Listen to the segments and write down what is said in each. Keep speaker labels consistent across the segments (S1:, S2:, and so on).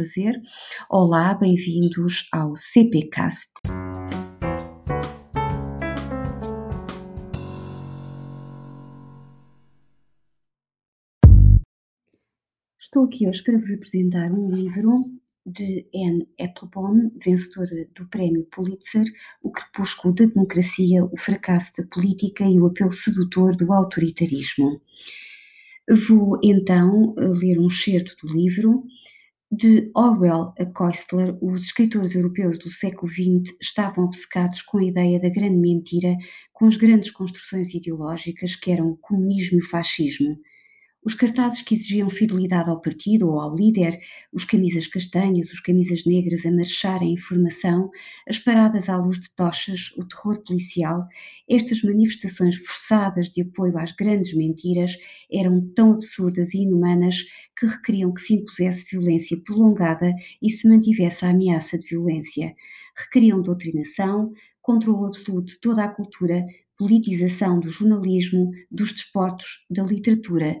S1: fazer. Olá, bem-vindos ao CPcast. Estou aqui hoje para vos apresentar um livro de Anne Applebaum, vencedora do Prémio Pulitzer, O Crepúsculo da Democracia, o Fracasso da Política e o Apelo Sedutor do Autoritarismo. Vou então ler um excerto do livro. De Orwell a Koestler, os escritores europeus do século XX estavam obcecados com a ideia da grande mentira, com as grandes construções ideológicas que eram o comunismo e o fascismo os cartazes que exigiam fidelidade ao partido ou ao líder, os camisas castanhas, os camisas negras a marchar em informação, as paradas à luz de tochas, o terror policial, estas manifestações forçadas de apoio às grandes mentiras eram tão absurdas e inumanas que requeriam que se impusesse violência prolongada e se mantivesse a ameaça de violência. Requeriam doutrinação, controle absoluto de toda a cultura, politização do jornalismo, dos desportos, da literatura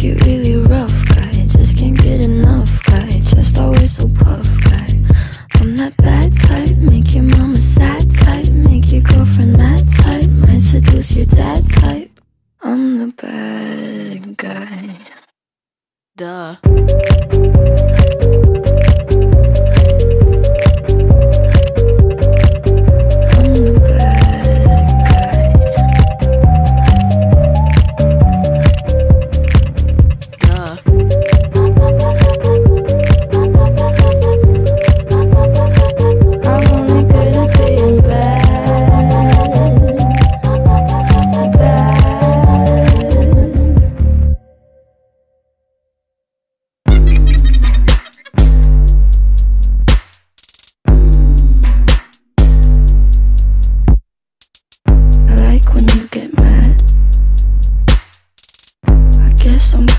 S2: Make really rough, guy. Just can't get enough, guy. Just always so puff, guy. I'm that bad type. Make your mama sad type. Make your girlfriend mad type. Might seduce your dad type. I'm the bad guy. Duh.